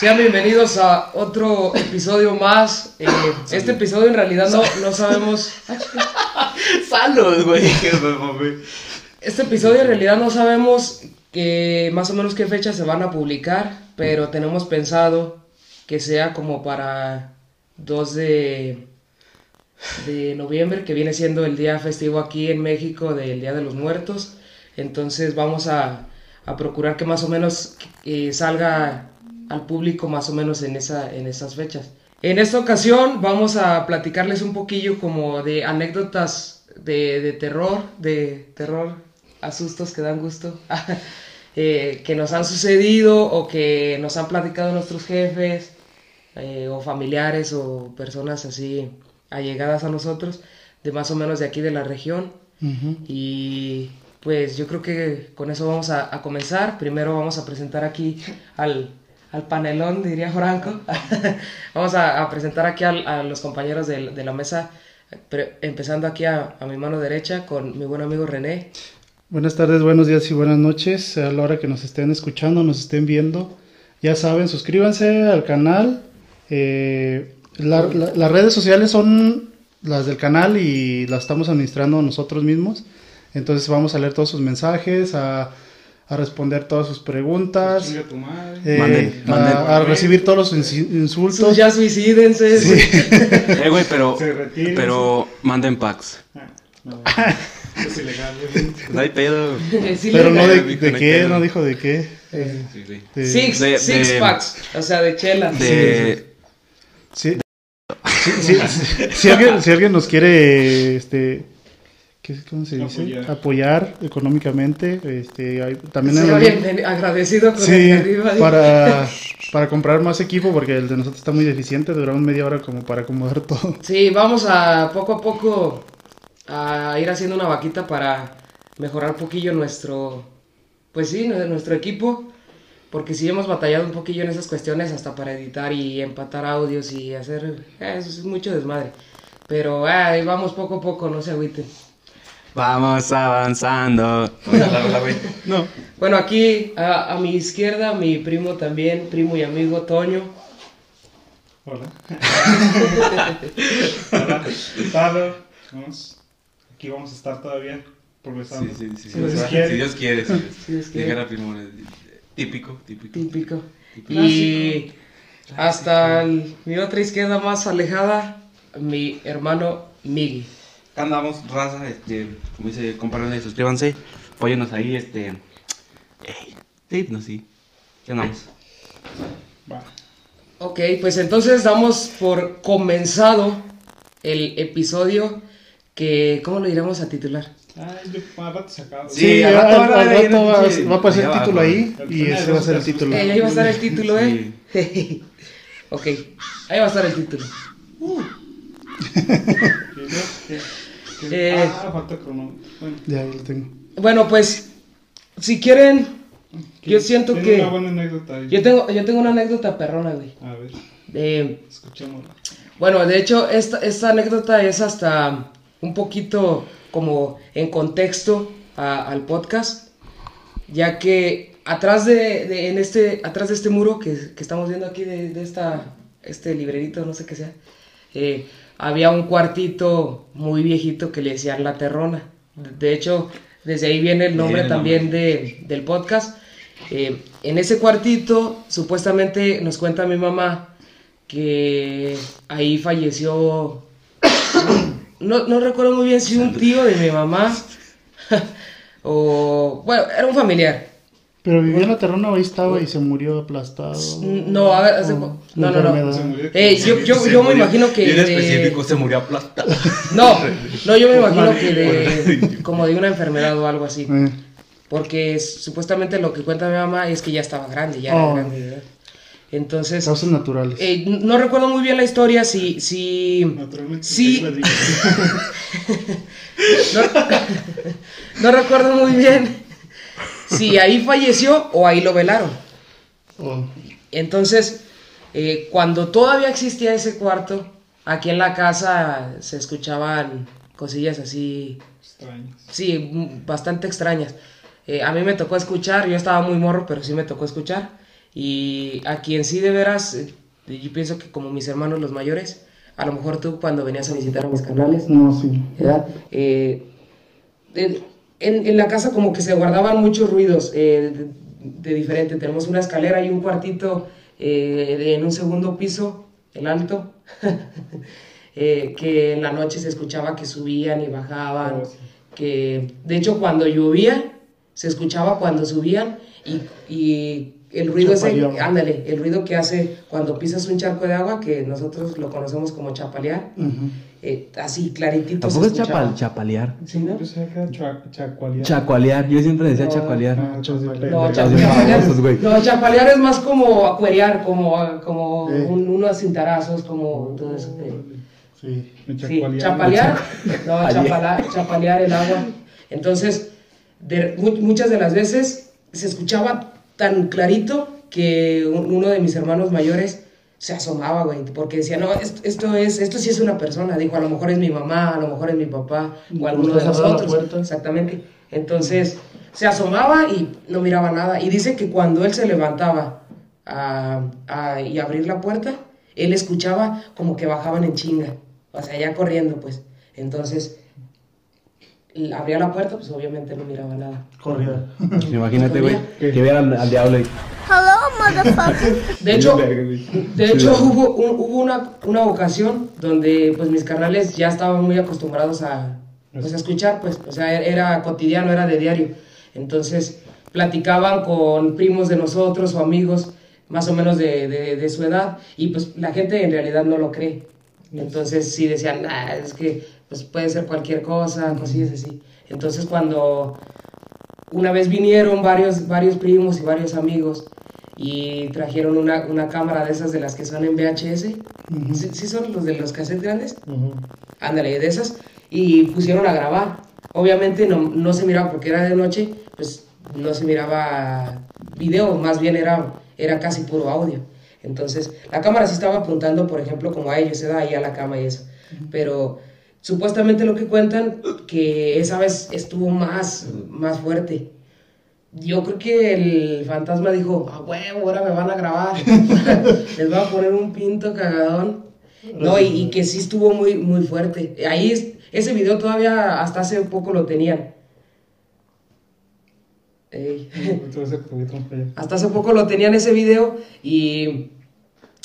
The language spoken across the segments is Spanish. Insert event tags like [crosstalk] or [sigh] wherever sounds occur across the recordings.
Sean bienvenidos a otro episodio más. Eh, este episodio en realidad no, no sabemos. Salud, [laughs] güey. Este episodio en realidad no sabemos que más o menos qué fecha se van a publicar, pero tenemos pensado que sea como para 2 de, de noviembre, que viene siendo el día festivo aquí en México del Día de los Muertos. Entonces vamos a, a procurar que más o menos eh, salga al público más o menos en, esa, en esas fechas. En esta ocasión vamos a platicarles un poquillo como de anécdotas de, de terror, de terror, asustos que dan gusto, [laughs] eh, que nos han sucedido o que nos han platicado nuestros jefes eh, o familiares o personas así allegadas a nosotros, de más o menos de aquí de la región. Y pues yo creo que con eso vamos a, a comenzar. Primero vamos a presentar aquí al, al panelón, diría Franco. [laughs] vamos a, presentar aquí a los compañeros de, la mesa, empezando aquí a, mi mano derecha con mi buen amigo René. Buenas tardes, buenos días y buenas noches. A la hora que nos estén escuchando, nos estén viendo, ya saben, suscríbanse al canal. Eh, la, la, las redes sociales son las del canal y las estamos administrando nosotros mismos. Entonces vamos a leer todos sus mensajes, a, a responder todas sus preguntas, eh, manden, manden. A, a, recibir todos los insultos. Ya suicídense. Sí. [laughs] eh, güey, pero, pero manden packs. Ah, no, [laughs] es ilegal, güey. No hay pedo. Sí, Pero no de, qué, no dijo de qué. Eh, Sí, sí. De- Six, De- six packs, o sea, de chela. De, Sí. Sí, sí, sí. Si, alguien, si alguien nos quiere, este, ¿qué, ¿cómo se dice? Apoyar. Apoyar, económicamente, este, hay- también bien agradecido con Sí, arriba. para, [laughs] para comprar más equipo porque el de nosotros está muy deficiente, duramos media hora como para acomodar [laughs] todo. Sí, vamos a poco a poco a ir haciendo una vaquita para mejorar un poquillo nuestro, pues sí, nu- nuestro equipo, porque sí hemos batallado un poquillo en esas cuestiones hasta para editar y empatar audios y hacer, eh, eso es mucho desmadre. Pero ah, vamos poco a poco, no se agüiten. Vamos avanzando. No. Bueno, aquí a, a mi izquierda, mi primo también, primo y amigo Toño. Hola. [laughs] Hola. Hola. Vamos. Aquí vamos a estar todavía progresando. Sí, sí, sí. Si Dios sí, quiere. Si Dios quiere. Si Dios quiere. Dijera primo, eh, Típico, típico. Típico. Típico. Y hasta el- mi otra izquierda más alejada, mi hermano Miggy. Acá andamos, raza, este, como dice, compárrenle, suscríbanse, apóyenos ahí, este, ey, sí, no, sí, ¿qué andamos? Va. Ok, pues entonces damos por comenzado el episodio que, ¿cómo lo iremos a titular? Ay, yo más rato sacado. Sí, Sí, al rato al va, a aparecer el título ahí El y ese va a ser el título. Eh, ahí va a estar el título, ¿eh? [laughs] ok, ahí va a estar el título. [laughs] ¿Qué- qué- qué- Eh. Ah, falta crono. Bueno, Ya lo tengo. Bueno, pues, si quieren, yo siento que... una buena anécdota ahí. Yo tengo, yo tengo una anécdota perrona, güey. A ver, Eh, escuchémosla. Bueno, de hecho, esta, esta anécdota es hasta un poquito como en contexto a- al podcast, ya que atrás de, de- en este, atrás de este muro que, que estamos viendo aquí, de, de esta, este librerito, no sé qué sea, eh, había un cuartito muy viejito que le decían La Terrona. De hecho, desde ahí viene el nombre Viene el también nombre. de, del podcast. Eh, en ese cuartito, supuestamente nos cuenta mi mamá que ahí falleció. [coughs] No, no recuerdo muy bien si un tío de mi mamá [laughs] o. Bueno, era un familiar. Pero vivía en la terrona o ahí estaba y se murió aplastado. No, a ver, hace- no, no, no. enfermedad. Se murió. Eh, yo, yo, Se yo me imagino que. Bien de- específico, se murió aplastado. [laughs] No, no, yo me imagino que de. [laughs] Como de una enfermedad o algo así. Eh, Porque es- supuestamente lo que cuenta mi mamá es que ya estaba grande, ya era Oh. grande, ¿verdad? Entonces. causas naturales. eh, no recuerdo muy bien la historia, si. si Naturalmente. Digo. [laughs] No, no recuerdo muy bien si ahí falleció o ahí lo velaron. Oh, Entonces, eh, cuando todavía existía ese cuarto, aquí en la casa se escuchaban cosillas así, Extraño. sí, bastante extrañas. Eh, a mí me tocó escuchar, yo estaba muy morro, pero sí me tocó escuchar. Y a quien sí de veras, eh, yo pienso que como mis hermanos los mayores, a lo mejor tú cuando venías a visitar a mis canales, No, sí. ¿verdad? Eh, en, en la casa como que se guardaban muchos ruidos eh, de, de diferente. Tenemos una escalera y un cuartito eh, de- en un segundo piso, el alto, [laughs] eh, que en la noche se escuchaba que subían y bajaban. Oh, sí. Que de hecho cuando llovía se escuchaba cuando subían y, y el ruido ese, ándale, el ruido que hace cuando pisas un charco de agua, que nosotros lo conocemos como chapalear, eh, así claritito. Tampoco es chapal, chapalear. ¿Sí, no? Yo. Chacualear, yo siempre decía No, chacualear. No, pendejo. cha- cha- chapalear, no, chapalear es más como acuerear, como, como Eh. un- unos cintarazos, como todo eso. eh. Sí. Me Sí, chapalear, no, Chapalear. chapala- chapalear el agua. Entonces, de- muchas de las veces se escuchaba tan clarito que un- uno de mis hermanos mayores se asomaba, güey, porque decía, no, esto, esto es, esto sí es una persona, dijo, a lo mejor es mi mamá, a lo mejor es mi papá, o alguno de nosotros. Exactamente. Entonces, se asomaba y no miraba nada. Y dice que cuando él se levantaba a, a- y abrir la puerta, él escuchaba como que bajaban en chinga. O sea, ya corriendo, pues. Entonces, abría la puerta, pues obviamente no miraba nada. Corría. [laughs] Imagínate, güey, que viera al, al diablo y... [laughs] De hecho, Verga, güey. de hecho hubo, un- hubo una, una ocasión donde pues mis carnales ya estaban muy acostumbrados a, pues, a escuchar, pues, o sea, era cotidiano, era de diario. Entonces, platicaban con primos de nosotros o amigos más o menos de, de- de su edad y pues la gente en realidad no lo cree. Entonces sí decían, "Ah, es que pues puede ser cualquier cosa, cosillas así. Entonces cuando una vez vinieron varios, varios primos y varios amigos y trajeron una, una cámara de esas de las que son en VHS. Ujú. ¿Sí, sí son los de los cassettes grandes? Ujú. Ándale, de esas. Y pusieron a grabar. Obviamente no, no se miraba porque era de noche, pues no se miraba video, más bien era, era casi puro audio. Entonces, la cámara sí estaba apuntando, por ejemplo, como a ellos, se da ahí a la cama y eso. Pero supuestamente lo que cuentan, que esa vez estuvo más, más fuerte. Yo creo que el fantasma dijo, a huevo, ahora me van a grabar. [laughs] Les voy a poner un pinto cagadón. No, y, y que sí estuvo muy, muy fuerte. Ahí, es- ese video todavía hasta hace poco lo tenían. Ey. Hasta hace poco lo tenían ese video y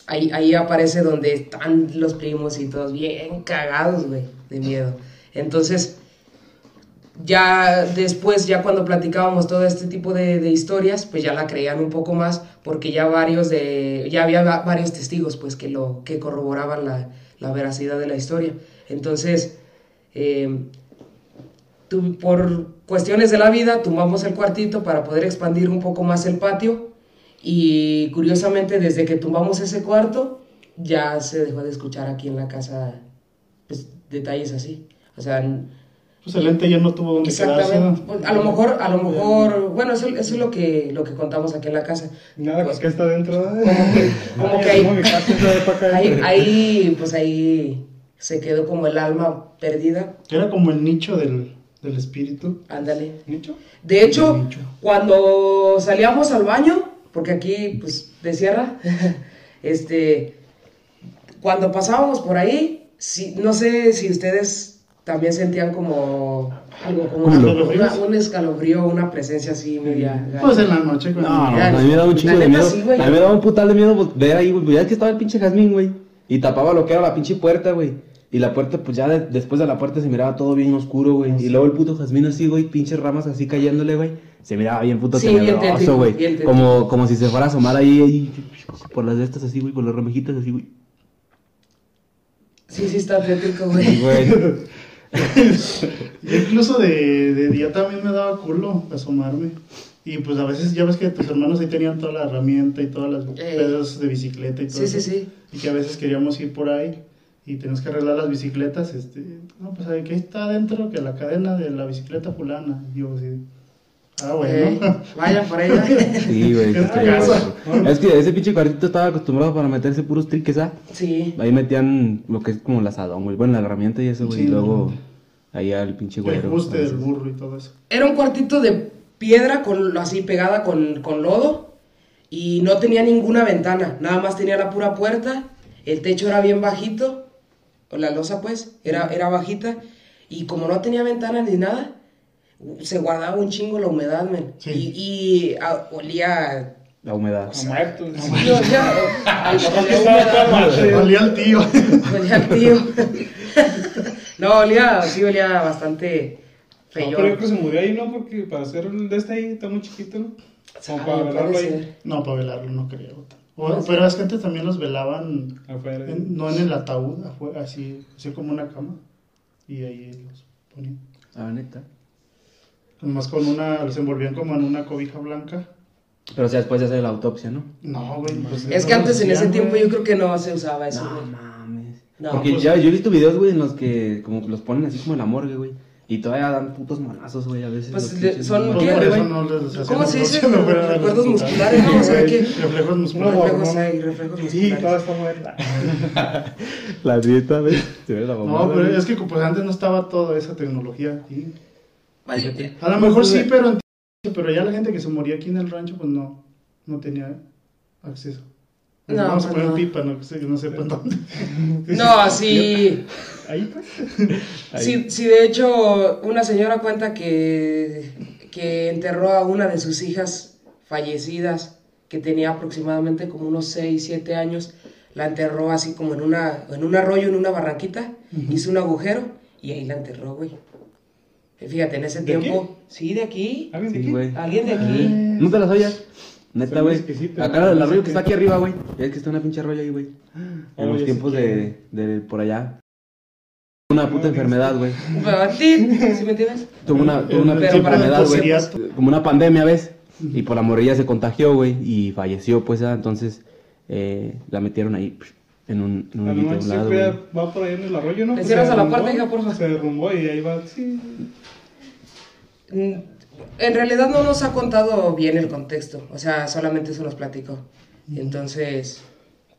ahí, ahí aparece donde están los primos y todos bien cagados, güey, de miedo. Entonces, ya después, ya cuando platicábamos todo este tipo de, de historias, pues ya la creían un poco más porque ya varios de, ya había va- varios testigos, pues, que lo, que corroboraban la, la veracidad de la historia. Entonces, eh, tu- por cuestiones de la vida, tumbamos el cuartito para poder expandir un poco más el patio. Y curiosamente, desde que tumbamos ese cuarto, ya se dejó de escuchar aquí en la casa pues, detalles así. O sea, Pues el ente ya no tuvo donde exactamente. quedarse. A lo mejor, a lo mejor, bueno, eso, eso es lo que, lo que contamos aquí en la casa. Nada, Pues, que está dentro. como que, [laughs] como ahí, ahí, ahí, pues ahí se quedó como el alma perdida. Era como el nicho del, del espíritu. Ándale. ¿Nicho? De hecho, Nicho. cuando salíamos al baño, porque aquí pues de sierra, [laughs] este, cuando pasábamos por ahí, sí, no sé si ustedes también sentían como algo como una- ¿Escalofríos? una- un escalofrío, una presencia así media. Pues en la noche cuando... No, no, a mí me daba un chingo de miedo. sí, güey. a mí me daba un putal de miedo ver ahí, güey. Ya es que estaba el pinche jazmín, güey. Y tapaba lo que era la pinche puerta, güey. Y la puerta, pues ya de- después de la puerta se miraba todo bien oscuro, güey. Y luego el puto jazmín así, güey, pinches ramas así cayéndole, güey. Se miraba bien puto Sí, tenebroso, güey. Como, como si se fuera a asomar ahí, ahí, por las de estas así, güey, por las ramejitas así, güey. Sí, sí está tétrico, güey. Güey. Yo incluso de, de día también me daba culo asomarme. Y pues a veces ya ves que tus hermanos ahí tenían toda la herramienta y todas las Eh. pedazos de bicicleta y todo Sí, sí, eso. sí. Y que a veces queríamos ir por ahí y teníamos que arreglar las bicicletas. Este, no, pues ¿qué está adentro? Que la cadena de la bicicleta fulana. Y yo así, ah, bueno. Eh, vayan por ella. [laughs] Sí, güey. Güey. [laughs] Es que ese pinche cuartito estaba acostumbrado para meterse puros triques, ¿ah? Sí. Ahí metían lo que es como el asadón, güey. Bueno, la herramienta y eso, güey. Sí, y luego no. ahí al pinche El güero. ajuste del burro y todo eso. Era un cuartito de piedra con así pegada con, con lodo y no tenía ninguna ventana, nada más tenía la pura puerta, el techo era bien bajito, o la losa pues, era, era bajita, y como no tenía ventana ni nada, se guardaba un chingo la humedad, men. Sí. Y, y ah, olía... La humedad. Como muertos. Sí, olía, al- olía. Olía tío. Olía al tío. [laughs] no, olía, sí, olía bastante No, feo. pero yo creo que se murió ahí, ¿no? Porque para hacer de este ahí está muy chiquito, ¿no? Como para Ay, velarlo ahí. ser. No, para velarlo no creo. O- No sé. pero es que antes también los velaban, Afuera. en- no en el ataúd, afuera, así, así como una cama. Y ahí los ponían. Ah, neta. Nomás con una, los envolvían como en una cobija blanca. Pero o sea, después de hacer la autopsia, ¿no? No, güey. pues, Es que antes en ese tiempo güey. yo creo que no se usaba eso. No güey. mames. No, Porque pues- ya, yo he visto videos, güey, en los que como que los ponen así como en la morgue, güey. Y todavía dan putos manazos, güey, a veces. Pues, son- Pues ¿qué? güey. no ¿Cómo se dice? Recuerdos musculares, ¿no? O sea, que- Reflejos musculares. reflejos no. hay, reflejos Sí, musculares. toda está muerta. [laughs] La dieta, güey. Se ve la mamada, No, pero es que pues antes no estaba toda esa tecnología aquí. Vale, A lo mejor sí, pero en- pero ya la gente que se moría aquí en el rancho pues no, no tenía acceso. No, Vamos a pues poner no. pipa, no, que no sepan dónde. [laughs] No, sí. [laughs] Ahí pues. Sí, sí, de hecho, una señora cuenta que, que enterró a una de sus hijas fallecidas, que tenía aproximadamente como unos 6, 7 años, la enterró así como en, una, en un arroyo, en una barranquita, hizo un agujero y ahí la enterró, güey. Y Fíjate, en ese ¿De tiempo... Sí, de aquí. ¿Alguien de Sí, aquí? güey. Alguien de aquí. ¿No te las oyas? Neta, güey. Acá el arroyo que está aquí arriba, güey. Ya es que está una pinche arroyo ahí, güey. En Oh, los tiempos de, de por allá. Una puta enfermedad, güey. ¿sí me entiendes? Tuvo una, tuvo una pinche enfermedad, güey. Como una pandemia, ¿ves? Y por la morrilla se contagió, güey. Y falleció, pues, ah, entonces eh, la metieron ahí psh, en un, en un A lo hoyito mejor a un lado, siempre güey. va por ahí en el arroyo, ¿no? Pues cierras a la puerta, hija, porfa. Se derrumbó y ahí va, sí. Mm, En realidad no nos ha contado bien el contexto, o sea, solamente eso nos platicó. Entonces,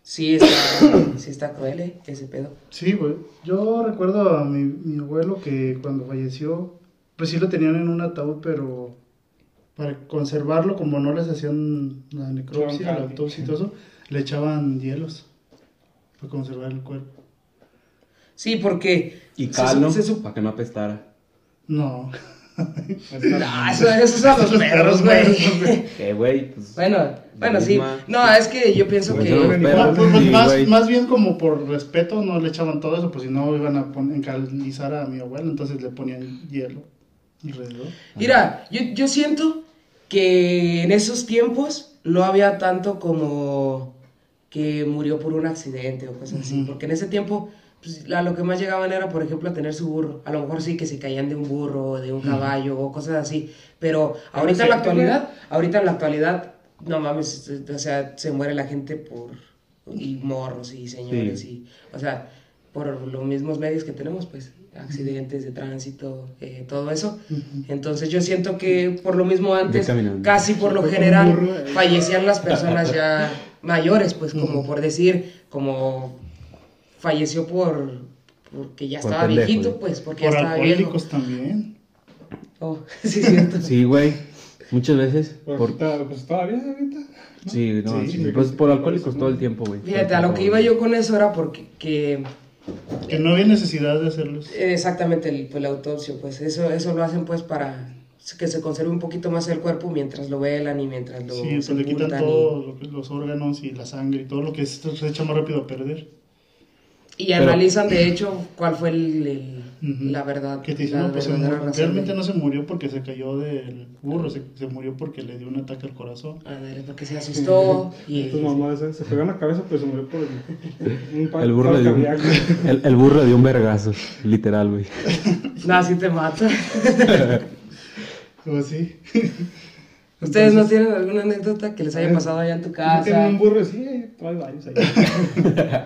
sí está, [coughs] sí está cruel ¿eh? ese pedo. Sí, güey. Yo recuerdo a mi, mi abuelo que cuando falleció, pues sí lo tenían en un ataúd, pero para conservarlo, como no les hacían la necropsia, la autopsia y todo eso, le echaban hielos para conservar el cuerpo. Sí, porque... Y se- cal, ¿no? se sup- Para que no apestara. No. [laughs] Ah, eso, eso es a los perros, güey. [laughs] Eh, güey, pues. Bueno, bueno, sí. No, es que yo pienso Pues que... Ma- pues, pues, Sí, más, más bien como por respeto no le echaban todo eso, pues si no iban a encalizar a mi abuelo, entonces le ponían hielo alrededor. Mira, yo, yo siento que en esos tiempos no había tanto como que murió por un accidente o cosas así, porque en ese tiempo pues, a lo que más llegaban era, por ejemplo, a tener su burro. A lo mejor sí que se caían de un burro o de un caballo o cosas así, pero ahorita en la actualidad, ahorita en la actualidad, no mames, o sea, se muere la gente por y morros y señores y, o sea, por los mismos medios que tenemos, pues, accidentes de tránsito, eh, todo eso. Entonces yo siento que por lo mismo antes, casi por lo general, burro, fallecían las personas ya [laughs] mayores, pues como por decir, como falleció por porque ya Por estaba pendejo, viejito, güey. pues, porque ya Por estaba viejo. alcohólicos también. Oh, [laughs] sí, cierto. Sí, güey. Muchas veces. Pues, Por... ahorita- pues todavía ahorita. Sí, no, Sí, sí, sí, pues por alcohólicos sí. todo el tiempo, güey. Fíjate, a lo que iba yo con eso era porque que Que no había necesidad de hacerlos. Exactamente, el, pues, la autopsia, pues eso, eso lo hacen pues para que se conserve un poquito más el cuerpo mientras lo velan y mientras lo Sí, pues le quitan y- todos los órganos y la sangre y todo lo que se, se echa más rápido a perder. y, Pero- analizan de hecho cuál fue el, el- Ujú. la verdad. Que te dicen, no, pues se realmente de- no se murió porque se cayó del burro, se, se murió porque le dio un ataque al corazón. Ándale, porque se asustó y Estos mamás eh, se pegó en la cabeza, pero se murió por el, un El burro, le dio un, el, el burro le dio un vergazo, literal, güey. [laughs] nada, sí te mata. [laughs] O así. [laughs] ¿Ustedes no tienen alguna anécdota que les haya Eh, pasado allá en tu ¿No tienen casa? un burro? Hay hay varios ahí. [laughs]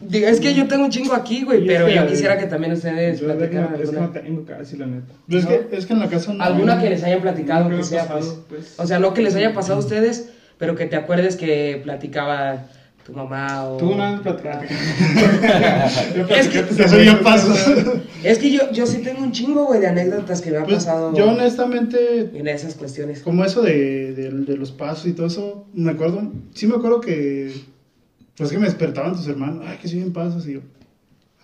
Digo, es que yo tengo un chingo aquí, güey, pero es que- yo quisiera que también ustedes Yo platicaran es que no tengo casi, la neta. Pero es, que, es que en la casa no. Alguna que les hayan platicado, que sea, pasado, pues. pues. O sea, no que les haya pasado a ustedes, pero que te acuerdes que platicaba tu mamá o... Tú una vez platicaste. [laughs] Es que- Eso ya pasó. Es que yo, yo sí tengo un chingo, güey, de anécdotas que me han Pues, pasado yo honestamente, en esas cuestiones. como eso de, de, de los pasos y todo eso, me acuerdo, sí me acuerdo que, pues que me despertaban tus hermanos, ay, que siguen pasos, y yo,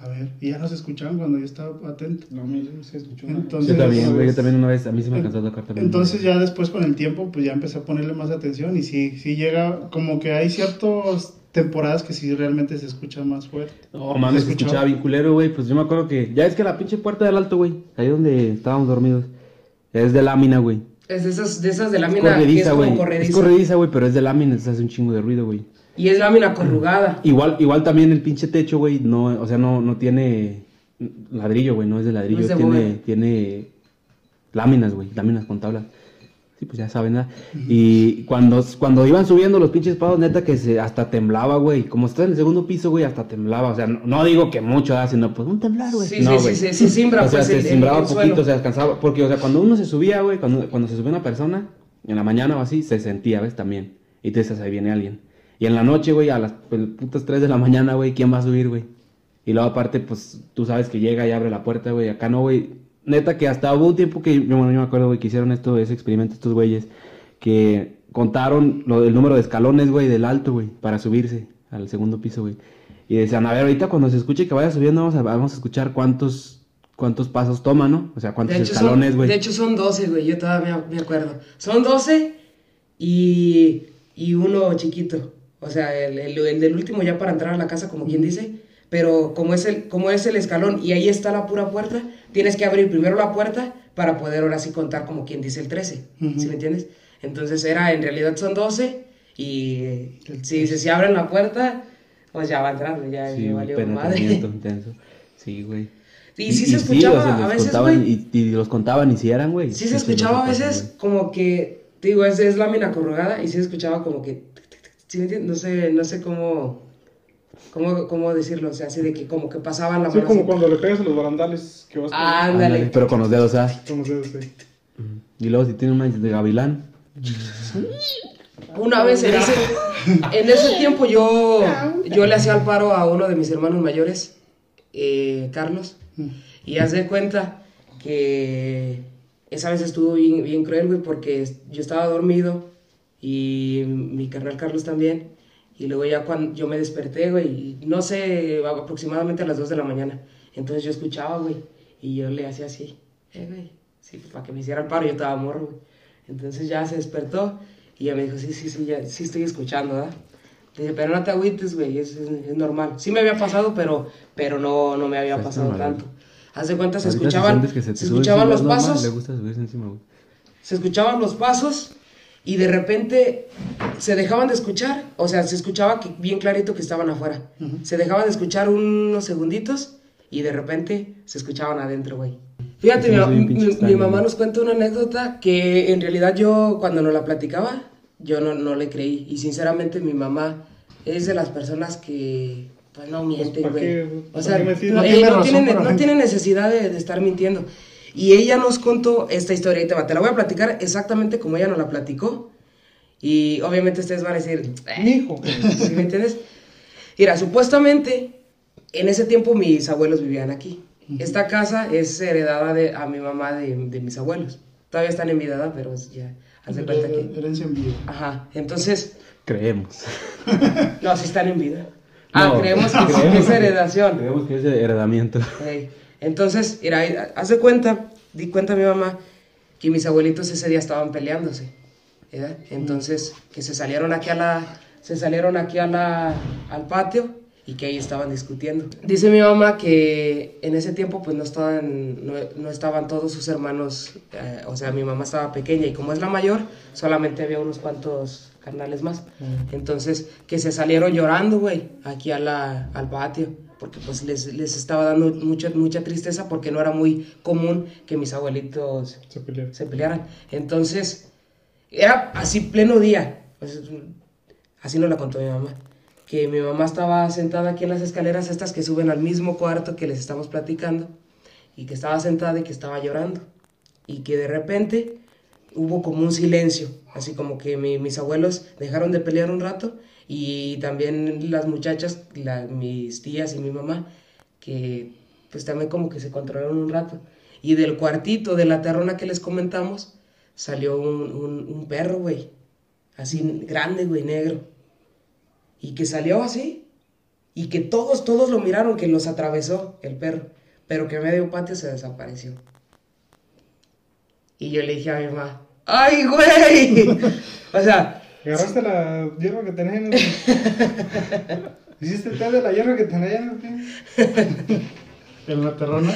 a ver, y ya no se escuchaban cuando yo estaba atento. No, a mí se escuchó. Entonces- Yo también, güey, yo también una vez, a mí se me alcanzó a tocar también. Entonces ya después con el tiempo, pues ya empecé a ponerle más atención y sí, sí llega, como que hay ciertas temporadas que sí realmente se escucha más fuerte. No, mames, ¿Se se escuchaba? bien culero, güey. Pues yo me acuerdo que. Ya es que la pinche puerta del alto, güey. Ahí donde estábamos dormidos. Es de lámina, güey. Es de esas de, esas de Es lámina que es corrediza, como güey. Es corrediza. güey, pero es de lámina, entonces hace un chingo de ruido, güey. Y es lámina corrugada. Igual, igual también el pinche techo, güey, no, o sea, no, no tiene ladrillo, güey, no es de ladrillo, No es de tiene, tiene láminas, güey, láminas con tablas. Sí, pues ya saben, ¿verdad? Y cuando, cuando iban subiendo los pinches pados, neta que se hasta temblaba, güey. Como está en el segundo piso, güey, hasta temblaba. O sea, no, no digo que mucho, ¿verdad? sino pues un temblar, güey. Sí, no, sí, sí, sí, sí, simbra, O sea, pues, se el- simbraba el poquito, suelo. sea, alcanzaba. Porque, o sea, cuando uno se subía, güey, cuando, cuando se subía una persona, en la mañana o así, se sentía, ¿ves? También. Y te dices, ahí viene alguien. Y en la noche, güey, a las pues, putas 3 de la mañana, güey, ¿quién va a subir, güey? Y luego aparte, pues, tú sabes que llega y abre la puerta, güey. Acá no, güey. Neta que hasta hubo un tiempo que, yo, bueno, yo me acuerdo, güey, que hicieron esto, ese experimento estos güeyes, que contaron lo, el número de escalones, güey, del alto, güey, para subirse al segundo piso, güey. Y decían, a ver, ahorita cuando se escuche que vaya subiendo, vamos a, vamos a escuchar cuántos, cuántos pasos toma, ¿no? O sea, cuántos De escalones, güey. de hecho son 12, güey, yo todavía me, me acuerdo. Son 12 y, y uno chiquito. O sea, el, el- el del último ya para entrar a la casa, como quien dice. Pero como es, el, como es el escalón y ahí está la pura puerta, tienes que abrir primero la puerta para poder ahora sí contar como quien dice el 13. Ujú. ¿Sí me entiendes? Entonces era, en realidad son 12 y si, si, si abren la puerta, pues ya va a entrar, ya, Sí, valió madre. [laughs] intenso. Sí, güey. Y sí se escuchaba a los veces, contaban güey. Y, y los contaban y si eran, güey. Sí se escuchaba a veces como que, digo, es, es lámina corrugada y sí se escuchaba como que, ¿sí me entiendes? No sé, no sé cómo, cómo, cómo decirlo, o sea, así de que como que pasaban la Sí, mano como así. cuando le pegas a los barandales que vas con- Ah, ándale. Ándale, Pero con los dedos, ¿ah? Como se dice. Y luego si tiene una de gavilán. Una vez en ese, en ese tiempo yo, yo le hacía el paro a uno de mis hermanos mayores, eh, Carlos, y haz de cuenta que esa vez estuvo bien, bien cruel, güey, porque yo estaba dormido y mi carnal Carlos también, y luego ya cuando yo me desperté, güey, no sé, aproximadamente a las 2 de la mañana, entonces yo escuchaba, güey, y yo le hacía así, eh, güey, sí, para que me hiciera el paro, yo estaba morro, güey. Entonces ya se despertó y ya me dijo, sí, sí, sí, ya, sí estoy escuchando, ¿verdad? Le dije, pero no te agüites, güey, es, es, es normal. Sí me había pasado, pero, pero no, no me había Pues, pasado normal. tanto. Haz de cuenta, se escuchaban, se se escuchaban los normal, pasos, Le gusta subirse encima, güey. se escuchaban los pasos y de repente se dejaban de escuchar, o sea, se escuchaba que, bien clarito que estaban afuera. Se dejaban de escuchar unos segunditos y de repente se escuchaban adentro, güey. Fíjate, mi, mamá nos cuenta una anécdota que en realidad yo cuando nos la platicaba, yo no, no le creí. Y sinceramente mi mamá es de las personas que pues no miente, ¿para güey. o ¿Para sea, no, No eh, tiene no tiene, no tiene necesidad de, de estar mintiendo. Y ella nos contó esta historia y te, va- te la voy a platicar exactamente como ella nos la platicó. Y obviamente ustedes van a decir, "Eh", Mijo. ¿sí me entiendes? Mira, supuestamente en ese tiempo mis abuelos vivían aquí. Esta casa es heredada de, a mi mamá de, de mis abuelos. Todavía están en vida, ¿verdad? pero ya, haz de cuenta que... Herencia en vida. Ajá, entonces, Creemos. [laughs] no, sí están en vida. Ah, No, creemos que creemos es heredación. Creemos que es heredamiento. Ey, Entonces, mira, haz de cuenta, di cuenta a mi mamá que mis abuelitos ese día estaban peleándose. ¿verdad? Entonces, que se salieron aquí a la, se salieron aquí a la, al patio y que ahí estaban discutiendo. Dice mi mamá que en ese tiempo pues no estaban, no, no estaban todos sus hermanos, eh, o sea, mi mamá estaba pequeña y como es la mayor, solamente había unos cuantos carnales más. Entonces, que se salieron llorando, güey, aquí a la, al patio, porque pues les, les estaba dando mucha, mucha tristeza porque no era muy común que mis abuelitos Se pelearan. Entonces, era así pleno día. Pues, así nos la contó mi mamá. Que mi mamá estaba sentada aquí en las escaleras estas que suben al mismo cuarto que les estamos platicando. Y que estaba sentada y que estaba llorando. Y que de repente hubo como un silencio. Así como que mi- mis abuelos dejaron de pelear un rato. Y también las muchachas, mis tías y mi mamá, que pues también como que se controlaron un rato. Y del cuartito de la terrona que les comentamos, salió un, un- perro, güey. Así grande, güey, negro. Y que salió así. Y que todos, todos lo miraron, que los atravesó el perro. Pero que medio patio se desapareció. Y yo le dije a mi mamá, ¡ay, güey! [laughs] o sea, ¿Agarraste la hierba que tenés [laughs] en el... ¿Hiciste té de la hierba que tenés en el pie? En la terrona.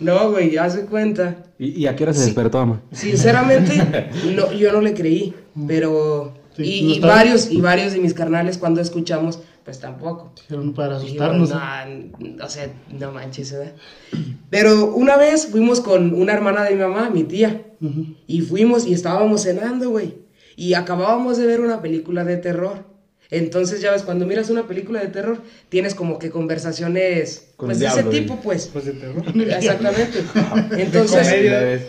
No, güey, ya se cuenta. ¿Y, y a qué hora se despertó, ama? Sinceramente, [laughs] no, yo no le creí, pero... Sí, y, no varios, y varios de mis carnales cuando escuchamos, pues tampoco. Dijeron para Dijeron, asustarnos. "No, o sea, no manches, ¿verdad? Pero una vez fuimos con una hermana de mi mamá, mi tía, y fuimos y estábamos cenando, güey. Y acabábamos de ver una película de terror. Entonces, ya ves, cuando miras una película de terror, tienes como que conversaciones, Con pues de ese tipo, güey. pues. Pues de terror. Exactamente. [laughs] Entonces,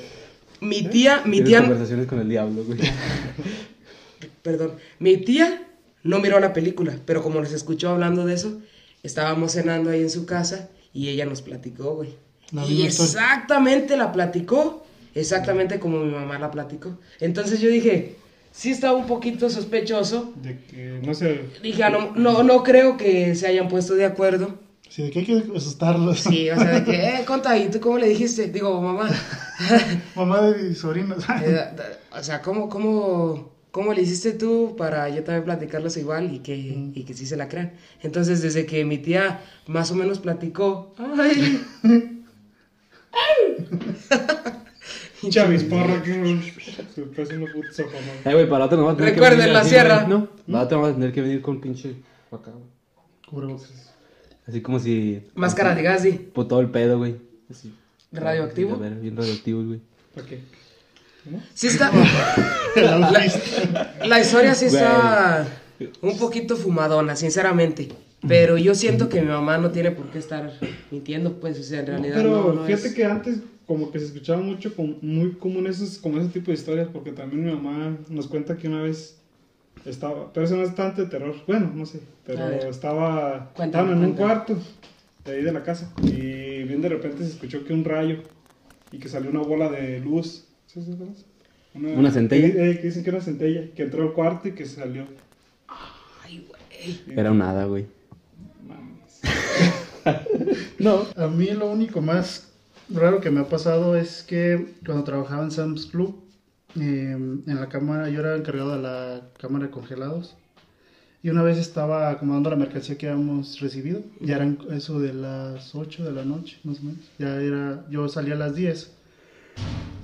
mi tía, mi tía, conversaciones con el diablo, güey. [laughs] perdón, mi tía no miró la película, pero como nos escuchó hablando de eso, estábamos cenando ahí en su casa y ella nos platicó, güey. La Y exactamente la platicó, exactamente como mi mamá la platicó. Entonces yo dije, sí estaba un poquito sospechoso. De que, no sé... Dije, "Ah, no, no, no creo que se hayan puesto de acuerdo. Sí, de que hay que asustarlos. Sí, o sea, de que, [laughs] eh, conta, ¿y tú cómo le dijiste? Digo, mamá. [laughs] Mamá de mis sobrinos. [laughs] Eh, o sea, ¿cómo, cómo, ¿cómo le hiciste tú para yo también platicarlos igual y que, y que sí se la crean? Entonces, desde que mi tía más o menos platicó, ay, Chavis porra que... Se haciendo puto sofamón. Eh, güey, para la otra no vas a tener Recuerden que venir la así, sierra. güey, No, para la otra vas a tener que venir con pinche acá, güey. Cubrebocas. Así como si... máscara de gas, sí. Por todo el pedo, güey. Así. ¿Radioactivo? A ver, bien radioactivo, güey. ¿Para qué? Sí está. [laughs] La, la historia sí está un poquito fumadona, sinceramente. Pero yo siento que mi mamá no tiene por qué estar mintiendo, pues, o sea, en realidad Pero no, no fíjate es- que antes como que se escuchaba mucho, com- muy común esos, como ese tipo de historias, porque también mi mamá nos cuenta que una vez estaba, pero eso no es tanto de terror, bueno, no sé, pero A ver. estaba, estaban en un cuéntame. cuarto de ahí de la casa y bien de repente se escuchó que un rayo y que salió una bola de luz, ¿sí se acuerdan? ¿Una centella? Que, eh, que dicen que era una centella, que entró al cuarto y que salió. Ay, güey. Era un hada, güey. Mames. [laughs] [laughs] No. A mí lo único más raro que me ha pasado es que cuando trabajaba en Sam's Club, eh, en la cámara, yo era encargado de la cámara de congelados. Y una vez estaba acomodando la mercancía que habíamos recibido. Ya eran eso de las 8 de la noche, más o menos. Ya era, yo salía a las 10.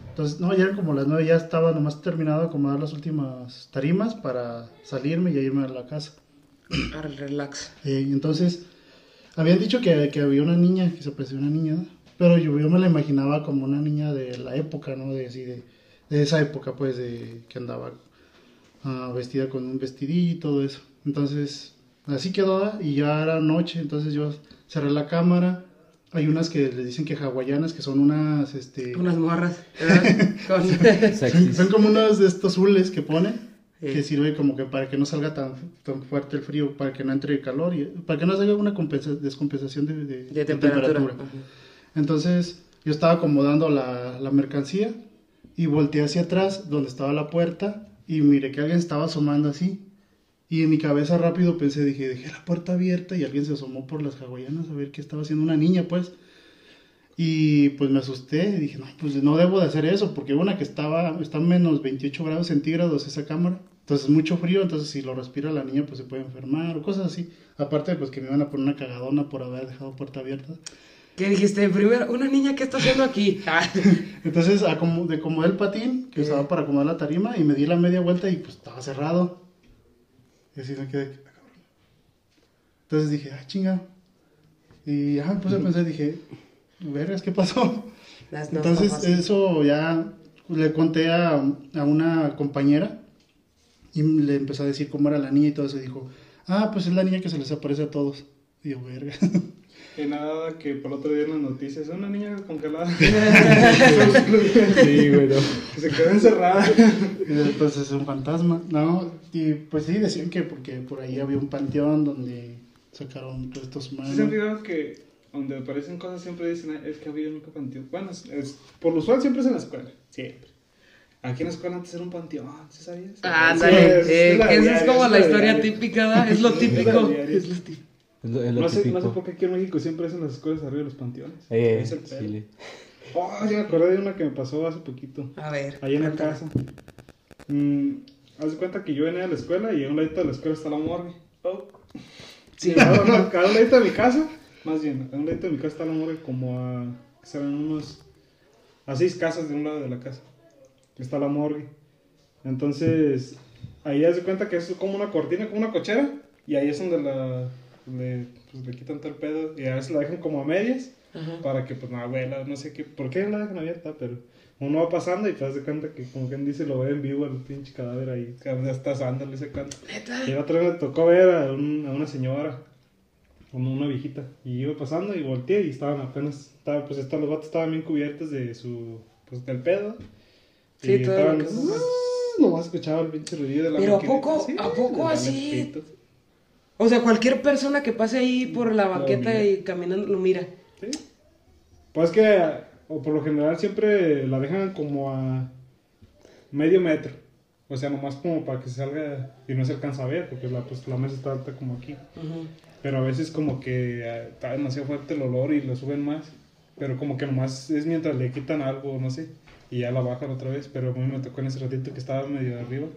Entonces, no, ya eran como las 9, ya estaba nomás terminado de acomodar las últimas tarimas para salirme y irme a la casa. Ah, relax. Eh, entonces, habían dicho que, que había una niña, que se parecía una niña, ¿no? Pero yo, yo me la imaginaba como una niña de la época, ¿no? De, así, de, de esa época, pues, de que andaba ah, vestida con un vestidillo y todo eso. Entonces, así quedó y ya era noche, entonces yo cerré la cámara. Hay unas que le dicen que hawaianas, que son unas, este... Unas morras. [laughs] Son como unos de estos azules que ponen, Sí. que sirve como que para que no salga tan, tan fuerte el frío, para que no entre el calor, y para que no salga una compensa- descompensación de, de- de de temperatura. Entonces yo estaba acomodando la, la mercancía y volteé hacia atrás donde estaba la puerta y miré que alguien estaba asomando así. Y en mi cabeza rápido pensé, dije, dejé la puerta abierta y alguien se asomó por las hawaianas a ver qué estaba haciendo una niña, pues. Y pues me asusté y dije, no, pues no debo de hacer eso, porque una que estaba, está a menos 28 grados centígrados esa cámara, entonces mucho frío, entonces si lo respira la niña pues se puede enfermar o cosas así. Aparte pues que me iban a poner una cagadona por haber dejado puerta abierta. ¿Qué dijiste? Primero, una niña, ¿qué está haciendo aquí? [laughs] Entonces acomo- de acomodé el patín que usaba para acomodar la tarima y me di la media vuelta y pues estaba cerrado. Y así me quedé. Entonces dije, ah, chinga. Y ya me puse a pensar, dije, vergas, ¿qué pasó? las no Entonces eso ya le conté a, a una compañera y le empezó a decir cómo era la niña y todo eso. Y dijo, ah, pues es la niña que se les aparece a todos. Y yo, verga. [laughs] Que nada, que por otro día en las noticias, una niña congelada. [laughs] Sí, güey, no. que se quedó encerrada. Y después es un fantasma. No, y pues sí, decían que porque por ahí había un panteón donde sacaron restos ¿Sí humanos. se han fijado que donde aparecen cosas siempre dicen, "Ay, es que había nunca panteón? Bueno, es, es- por lo usual siempre es en la escuela, siempre. Aquí en la escuela antes era un panteón, ¿sí sabías? Ándale, Sí, es- eh, es la que esa es como la la historia típica, ¿verdad? Es lo [laughs] típico. Es lo típico. Es lo, es lo No sé, no sé por qué aquí en México siempre hacen las escuelas arriba de los panteones. Eh, Es el. Chile. Oh, ya me acordé de una que me pasó hace poquito. A ver. Ahí en la casa. Mm, haz de cuenta que yo venía a la escuela y a un ladito de la escuela está la morgue. Oh. Sí. No, no, a un ladito de mi casa, más bien, a un ladito de mi casa está la morgue como a, que serán unos, a seis casas de un lado de la casa. Está la morgue. Entonces, ahí haz de cuenta que es como una cortina, como una cochera, y ahí es donde la, le, pues, le quitan todo el pedo, y a veces la dejan como a medias, Ajá. para que pues la abuela, no sé qué, por qué la dejan abierta, pero uno va pasando y te das de cuenta que como quien dice lo ve en vivo el pinche cadáver ahí, que ya está asándole ese canto. Y la otra vez me tocó ver a, un- a una señora, como una viejita, y iba pasando y volteé y estaban apenas, estaba, pues estaban, los vatos estaban bien cubiertos de su, pues del pedo. Sí, y todo estaban, lo que- "Uh", nomás escuchaba el pinche ruido de la Pero ¿a poco- sí, a poco así? O sea, cualquier persona que pase ahí por la banqueta y caminando lo mira. Sí. Pues que, o por lo general, siempre la dejan como a medio metro. O sea, nomás como para que se salga y no se alcanza a ver, porque la, pues, la mesa está alta como aquí. Ujú. Pero a veces como que eh, está demasiado fuerte el olor y lo suben más. Pero como que nomás es mientras le quitan algo, no sé. Y ya la bajan otra vez. Pero a mí me tocó en ese ratito que estaba medio arriba.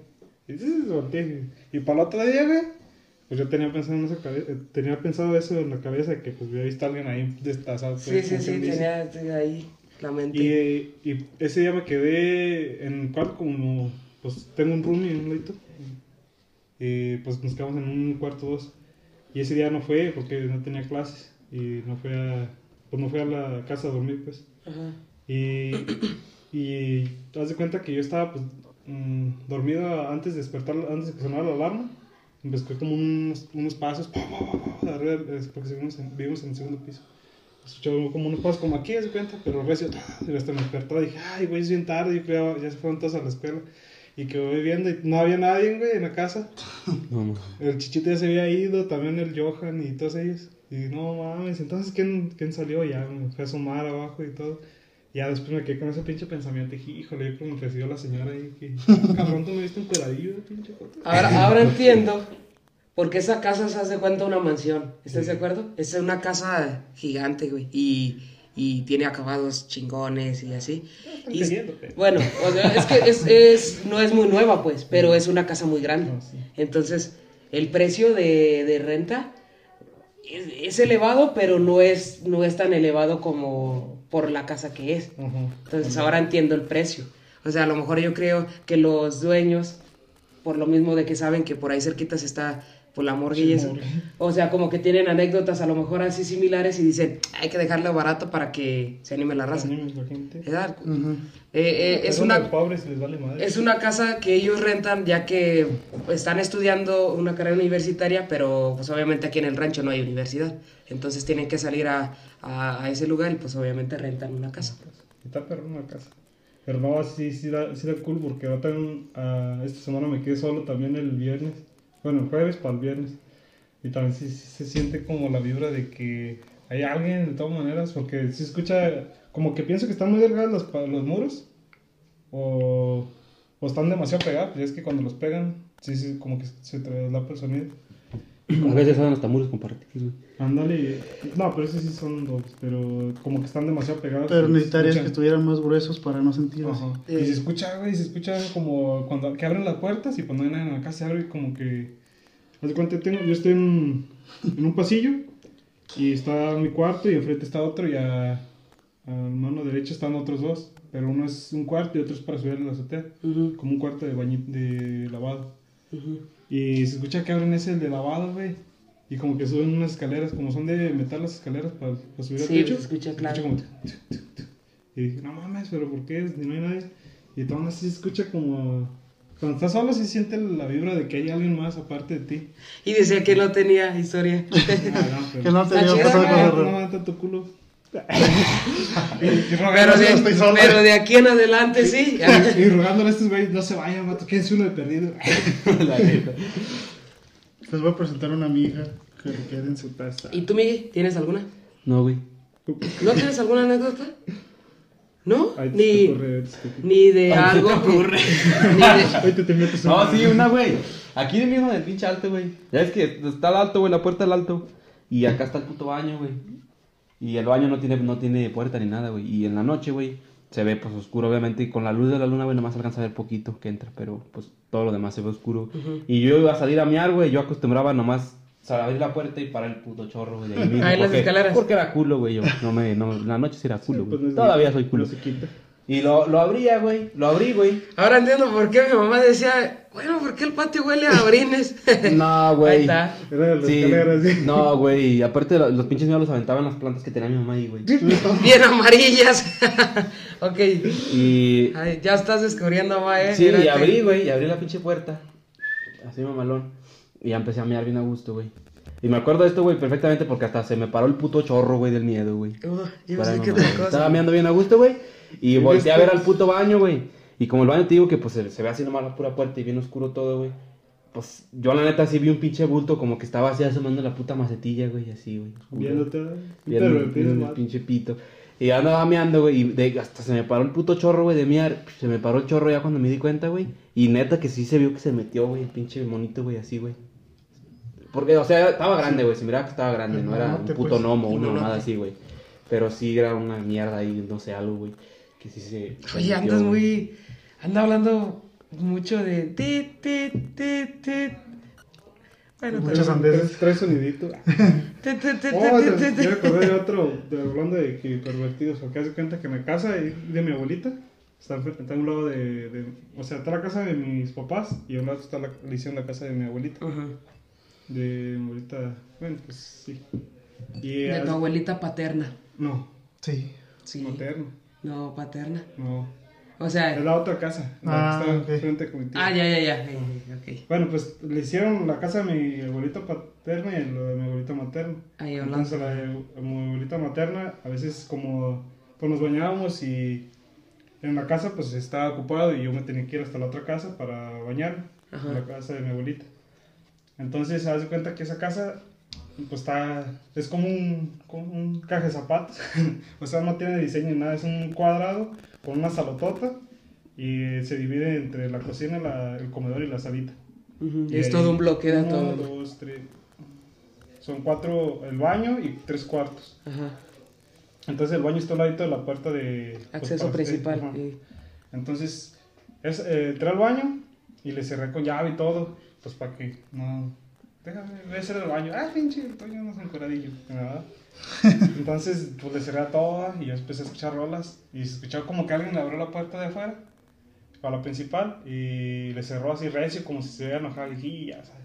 Y, y para el otro día, güey, pues yo tenía pensado, en esa cabe- eh, tenía pensado eso en la cabeza, que pues había visto a alguien ahí destazado. pues, Sí, sí, sí, tenía tenía ahí la mente. Y, y ese día me quedé en el cuarto como, pues tengo un roomie en un ladito. Y pues nos quedamos en un cuarto dos. Y ese día no fue porque no tenía clases. Y no fue a, pues no fue a la casa a dormir pues. Ajá. Y, y te das de cuenta que yo estaba pues mm, dormido antes de despertar, antes de que sonara la alarma. Escuché como unos, unos pasos, pa, pa, pa, pa, arriba, porque vivimos en, vivimos en el segundo piso. Escuché como unos pasos como aquí, de cuenta, pero recio, y hasta me despertó, dije, ay, güey, es bien tarde, yo creo, ya se fueron todos a la escuela. Y que voy viendo, y no había nadie, güey, en la casa. [laughs] No, no. El chichito ya se había ido, también el Johan y todos ellos. Y no mames, entonces, ¿quién, quién salió? Ya me fui a asomar abajo y todo. Ya después me quedé con ese pinche pensamiento. Dije, híjole, yo como recibió la señora ahí. Que, [laughs] cabrón, tú me viste un cuadradillo, pinche joto. Ahora, [laughs] ahora entiendo por qué esa casa se hace cuenta una mansión. ¿Estás de acuerdo? Es una casa gigante, güey. Y, y tiene acabados chingones y así. Y- bueno, o sea, es que es, es- no es muy nueva, pues, pero es una casa muy grande. No, sí. Entonces, el precio de, de renta es, es elevado, pero no es, no es tan elevado como por la casa que es. Ajá. Entonces ahora entiendo el precio. O sea, a lo mejor yo creo que los dueños, por lo mismo de que saben que por ahí cerquitas está por la morgue y Sí, eso, morgue. o sea, como que tienen anécdotas a lo mejor así similares y dicen, hay que dejarlo barato para que se anime la raza. Animes la gente. Ujú. Eh, eh, es, una, pobres les vale madre. es una casa que ellos rentan ya que están estudiando una carrera universitaria, pero pues obviamente aquí en el rancho no hay universidad. Entonces tienen que salir a, a- a ese lugar y pues obviamente rentan una casa. Está perro una casa. Pero no, sí, sí da, sí da cool porque ahora también, ah, esta semana me quedé solo también el viernes. Bueno, el jueves para el viernes. Y también sí, sí se siente como la vibra de que hay alguien de todas maneras. Porque se escucha, como que pienso que están muy delgados los, los muros. O, o están demasiado pegados. Y es que cuando los pegan, sí, sí, como que se traslapa el sonido. A veces son hasta muros compartidos, güey. Ándale. No, pero esos sí son dobles. Pero como que están demasiado pegados. Pero y necesitarías que estuvieran más gruesos para no sentir así. Ajá. Eh. Y se escucha, güey, se escucha como cuando que abren las puertas y cuando hay nadie en la casa se abre como que... Haz de cuenta, tengo, yo estoy en, en un pasillo y está mi cuarto y enfrente está otro y a, a mano derecha están otros dos. Pero uno es un cuarto y otro es para subir a la azotea. Ujú, Como un cuarto de bañi de lavado. ujú. Y se escucha que abren ese el de lavado, güey. Y como que suben unas escaleras, como son de metal las escaleras para, para subir al Sí, techo. se escucha claro. Y dije, no mames, pero ¿por qué? Y no hay nadie. Y todo así se escucha como... Cuando estás solo, sí siente la vibra de que hay alguien más aparte de ti. Y decía que no tenía historia. [laughs] Ah, no, pero- Que no tenía pasado No, tu culo. Y, y pero, de, estoy sola. pero de aquí en adelante sí. y rogándole a estos güeyes, no se vayan, mato, quédense uno de perdido. [laughs] La neta. Les voy a presentar a una amiga que le quede en su casa. ¿Y tú, Miguel, tienes alguna? No, güey. ¿No tienes alguna anécdota? ¿No? Te Ni, ocurre, te ocurre. ni de te algo. ocurre. Ni [laughs] de, Ahí te, te metes No, sí, una, güey. Aquí mismo en el pinche alto, güey. Ya ves que está el alto, güey, la puerta del alto. Y acá está el puto baño, güey. Y el baño no tiene, no tiene puerta ni nada, güey. Y en la noche, güey, se ve pues oscuro, obviamente. Y con la luz de la luna, güey, nomás alcanza a ver poquito que entra. Pero pues todo lo demás se ve oscuro. Y yo iba a salir a miar, güey. Yo acostumbraba nomás sea, abrir la puerta y parar el puto chorro, güey. [laughs] ahí mismo, Ah, en las porque- escaleras. Porque era culo, güey. Yo no me, no, en la noche sí era culo, Pues güey. no Todavía soy culo. No se quita. Y lo, lo abría, güey. Lo abrí, güey. Ahora entiendo por qué mi mamá decía, bueno, ¿por qué el patio huele a orines? [laughs] No, güey. Ahí está. Era de las Sí, no, güey, y aparte lo- los pinches míos los aventaban en las plantas que tenía mi mamá ahí, güey. [laughs] Bien amarillas. [laughs] ok. Y Ay, ya estás descubriendo, ma, eh. sí, Mírate. y abrí, güey, y abrí la pinche puerta. Así mamalón. Y ya empecé a mear bien a gusto, güey. Y me acuerdo de esto, güey, perfectamente porque hasta se me paró el puto chorro, güey, del miedo, güey. Uh, yo Para sé mamá. Estaba meando bien a gusto, güey. Y volteé a ver al puto baño, güey. Y como el baño te digo que pues se, se ve así nomás la pura puerta y bien oscuro todo, güey. Pues yo la neta sí vi un pinche bulto como que estaba así asomando la puta macetilla, güey, así, güey. Viéndote. Viendo Pero el, pinche pito. Y andaba meando, güey, y de- hasta se me paró el puto chorro, güey, de miar. Se me paró el chorro ya cuando me di cuenta, güey. Y neta que sí se vio que se metió, güey, el pinche monito, güey, así, güey. Porque, o sea, estaba grande, güey, se miraba que estaba grande, no era un puto pues. gnomo, una Un mamada así, güey. Pero sí era una mierda ahí, no sé, algo, güey, que sí se... Oye, andas muy. Anda hablando mucho de. Ti, ti, ti, ti. Bueno, Muchos pero- andeses. Trae sonidito. [laughs] ti, ti, ti, Oh, yo me acordé de otro, de, hablando de que pervertidos, porque hace cuenta que en la casa de, de mi abuelita, está, está a un lado de, de- o sea, está la casa de mis papás y a un lado está la, le hicieron la casa de mi abuelita, Ujú. de mi abuelita, bueno, pues sí. Y De hace- tu abuelita paterna. No, Sí. Sí. materno, No, paterna. no, O sea. es la otra casa, la Ah, que está enfrente con mi tío. Ah, ya, ya, ya. Ok. Bueno, pues le hicieron la casa de mi abuelita paterna y la de mi abuelita materna. Ahí hablando. Entonces la de mi abuelita materna, a veces como pues nos bañábamos y en la casa pues estaba ocupado y yo me tenía que ir hasta la otra casa para bañarme, Ajá. en la casa de mi abuelita. Entonces se hace cuenta que esa casa pues está, es como un, como un caja de zapatos, [laughs] o sea no tiene diseño ni nada, es un cuadrado con una salotota y se divide entre la cocina, la- el comedor y la salita. Y Es todo un bloque de todo. dos, tres. Son cuatro el baño y tres cuartos. Ajá. Entonces el baño está al ladito de la puerta de... pues, Acceso principal. Entonces es, eh, entré al baño y le cerré con llave y todo. Pues para que no... Déjame, voy a hacer el baño. Ah, pinche, estoy no es encueradillo. ¿verdad? [laughs] Entonces pues le cerré a todas y yo empecé a escuchar rolas. Y se escuchaba como que alguien le abrió la puerta de afuera. Para la principal. Y le cerró así recio como si se hubiera enojado. Y dije, "Y ya, ¿sabes?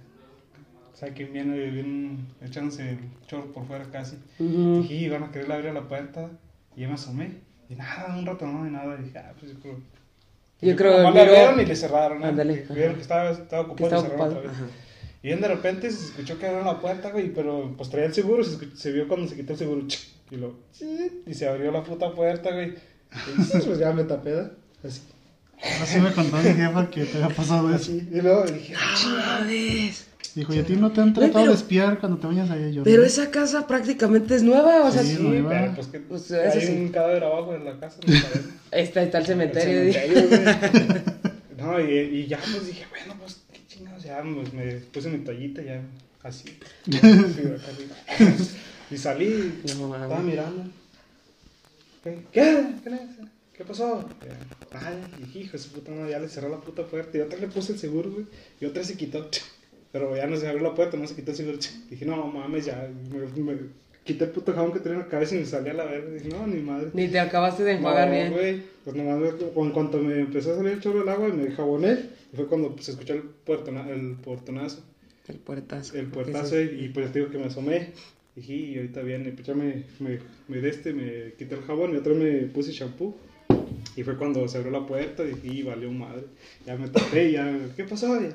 O sea, que viene, viene echándose el chorro por fuera casi. Ujú. Dije, "Y van a querer abrir la puerta. Y yo me asomé. Y nada, un rato no, y nada. Y dije, ah, pues yo creo. Yo creo que miró- le cerraron. ¿no? Vieron que estaba, estaba ocupado y cerraron otra vez. Ajá. Y de repente se escuchó que abrieron la puerta, güey, pero pues traía el seguro, se, escuch- se vio cuando se quitó el seguro, y lo, y se abrió la puta puerta, güey. Y pues ya me tapé. Así, Así me contó mi jefa que te había pasado eso. así, y luego dije, ¡ah. Dijo, ¿y a ti no te han tratado pero- de espiar cuando te bañas allá? Yo, Pero "No". esa casa prácticamente es nueva, o sea, Sí, sí, pero pues que O sea, hay sí. un cadáver abajo en la casa, no [laughs] sabemos. está, está el El cementerio. güey. [laughs] No, y, y ya pues dije, bueno, pues ya pues, me puse mi toallita, ya así. [laughs] Y salí, No, estaba mirando. ¿Qué? ¿Qué? ¿Qué, le- ¿Qué pasó? Ay, dije, hijo su puta madre, ya le cerró la puta puerta. Y otra le puse el seguro, güey. Y otra se quitó. Pero ya no se abrió la puerta, no se quitó el seguro. Dije, no mames, ya. Me, me quité el puto jabón que tenía en la cabeza y me salí a la verga. Dije, no, ni madre. Ni te acabaste de enjuagar No, bien. güey. Pues nomás, en cuanto me empezó a salir el chorro del agua y me jaboné, y fue cuando pues, se escuchó el, puertona- el portonazo, El puertazo. el puertazo, sí. y pues te digo que me asomé. Dije, y ahorita viene, pues ya me, me, me, de este, me quité el jabón y otra vez me puse shampoo. Y fue cuando se abrió la puerta y dije, y valió madre. Ya me tapé y ya, ¿qué pasó? Ya,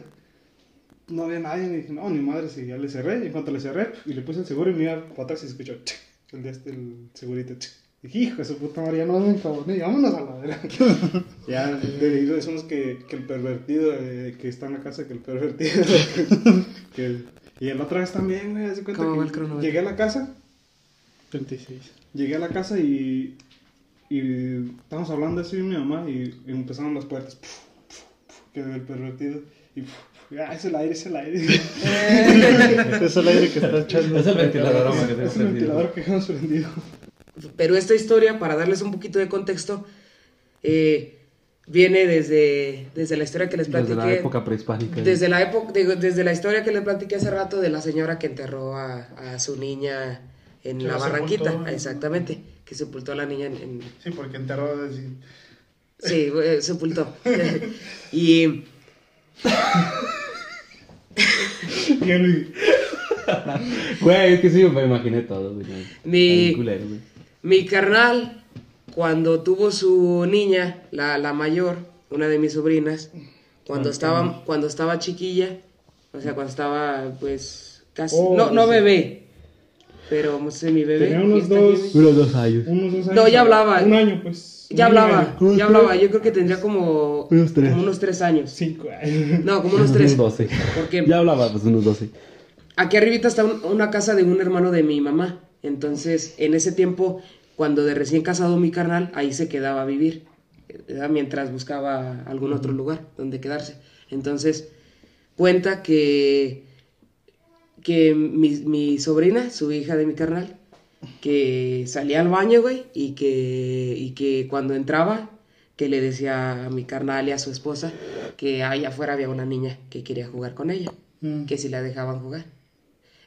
no había nadie. Y dije, no, ni madre, sí, ya le cerré. Y en cuanto le cerré, y le puse el seguro y me iba para atrás y escuchó, "Ch", el de este, el segurito. Dije, hijo de su puta madre, ya no me favor, ni vámonos a la verga. [laughs] ya, de ahí decimos que, que el pervertido eh, que está en la casa, que el pervertido. [laughs] que, y la otra vez también, güey, haz de cuenta ¿Cómo va el que llegué a la casa 26. Llegué a la casa y, y estábamos hablando así mi mamá y, y empezaron las puertas. Puf, puf, puf, que el pervertido. Y ah, es el aire, es el aire. es el aire que está echando. Es el ventilador, que es tenemos prendido. ventilador que hemos prendido. Pero esta historia, para darles un poquito de contexto, eh, viene desde, desde la historia que les platiqué. Desde la época prehispánica. Desde la época, digo, desde la historia que les platiqué hace rato de la señora que enterró a, a su niña en Que la barranquita, sepultó. exactamente, que sepultó a la niña en, en- Sí, porque enterró de decir. sí, eh, sepultó. [laughs] y [laughs] Güey, es que sí, me imaginé todo, güey. Mi- culero, güey. mi carnal, cuando tuvo su niña, la, la mayor, una de mis sobrinas, cuando estaba, cuando estaba chiquilla, o sea, cuando estaba, pues, casi, Oh, no, no sí. bebé, pero semi bebé. Tenía unos ¿Está dos- bien? Unos dos años. unos dos años. No, ya hablaba. Un año, pues. Ya hablaba, ya hablaba, yo creo que tendría como Unos tres. como unos tres años. Cinco años. No, como unos tres. Unos 12. Porque Ya hablaba, pues unos 12. aquí arribita está un- una casa de un hermano de mi mamá. Entonces, en ese tiempo, cuando de recién casado mi carnal, ahí se quedaba a vivir. ¿verdad? Mientras buscaba algún otro lugar donde quedarse. Entonces, cuenta que, que mi, mi sobrina, su hija de mi carnal, que salía al baño, güey, y que, y que cuando entraba, que le decía a mi carnal y a su esposa que allá afuera había una niña que quería jugar con ella, Mm. que si la dejaban jugar.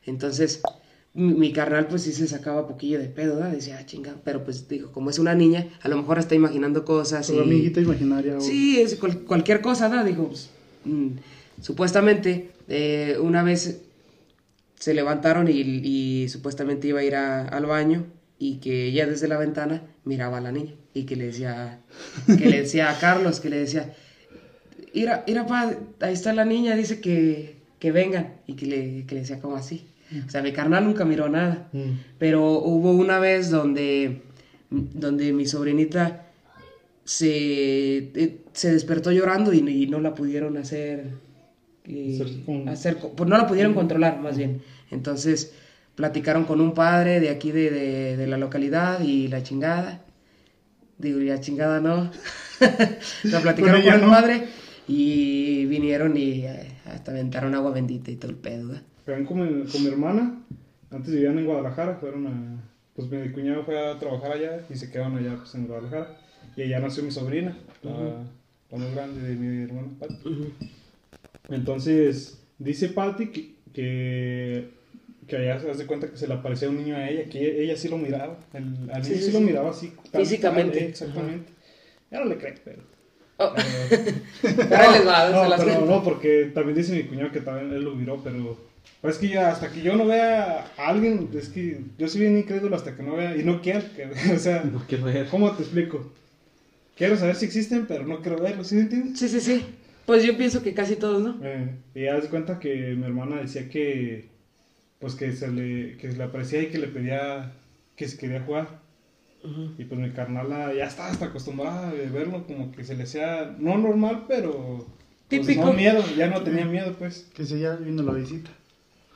Entonces, mi, mi carnal pues sí se sacaba poquillo de pedo, ¿verdad? Decía, ah, chinga, pero pues digo, como es una niña, a lo mejor está imaginando cosas Su y... amiguita imaginaria. o- Sí, es cual- cualquier cosa, ¿no? Digo, pues, mm, supuestamente eh, una vez se levantaron y, y supuestamente iba a ir a- al baño y que ella desde la ventana miraba a la niña y que le decía, que le decía a Carlos, que le decía, Ira, ira, pa, ahí está la niña, dice que, que vengan y que le, que le decía como así. O sea, mi carnal nunca miró nada. Mm. Pero hubo una vez donde, donde mi sobrinita se, eh, se despertó llorando y, y no la pudieron hacer, eh, Hacer pues no la pudieron controlar más bien. Entonces platicaron con un padre de aquí de, de- de la localidad y la chingada. Digo, la chingada no. [laughs] la platicaron Con el no. padre y vinieron y eh, hasta aventaron agua bendita y todo el pedo. Vean con mi, con mi hermana, antes vivían en Guadalajara, fueron a, pues mi cuñado fue a trabajar allá y se quedaron allá pues en Guadalajara. Y allá nació mi sobrina, la, la más grande de mi hermana Patti. Entonces, dice Patti que, que, que allá se hace cuenta que se le aparecía un niño a ella, que ella sí lo miraba, el, al Sí, niño sí, sí, lo miraba así. tal Físicamente. eh, exactamente. Ya no le creo, pero... Oh, [laughs] no, las pero no, porque también dice mi cuñado que también él lo miró, pero pues es que ya hasta que yo no vea a alguien, es que yo soy bien incrédulo hasta que no vea, y no quiero, que, [laughs] o sea, No quiero ver. ¿cómo te explico? Quiero saber si existen, pero no quiero verlos, ¿sí me entiendes? Sí, sí, sí. Pues yo pienso que casi todos, ¿no? Eh, y ya das cuenta que mi hermana decía que, pues que se le, que se le aparecía y que le pedía que se quería jugar. Y pues mi carnala ya estaba hasta acostumbrada a verlo, como que se le hacía, no normal, pero... pues, Típico. no miedo, ya no tenía miedo, pues. Que si ya vino la visita.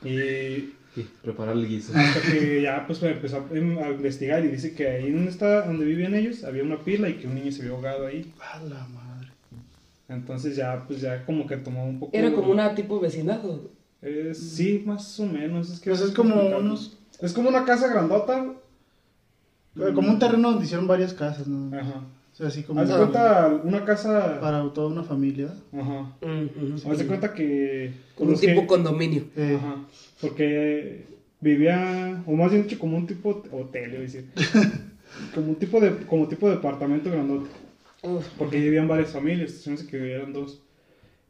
Y Sí, preparar el guiso. hasta que ya pues me empezó a, em, a investigar y dice que ahí donde, está, donde vivían ellos había una pila y que un niño se había ahogado ahí. A la madre. Entonces ya pues ya como que tomó un poco... Era como una tipo vecindad. Eh, sí, más o menos. Es que Pues es como unos- Es como una casa grandota. Eh, Como un terreno donde hicieron varias casas, ¿no? Ajá. O sea, así como Haz de cuenta una casa... para toda una familia. Ajá. Ujú. Haz de cuenta que... Como un los que- tipo condominio. Eh, Ajá. Porque vivía, o más bien dicho, como un tipo hotel, iba a decir. [laughs] como un tipo de, como tipo de departamento grandote. Uf. Porque ahí vivían varias familias, se me hace que eran dos.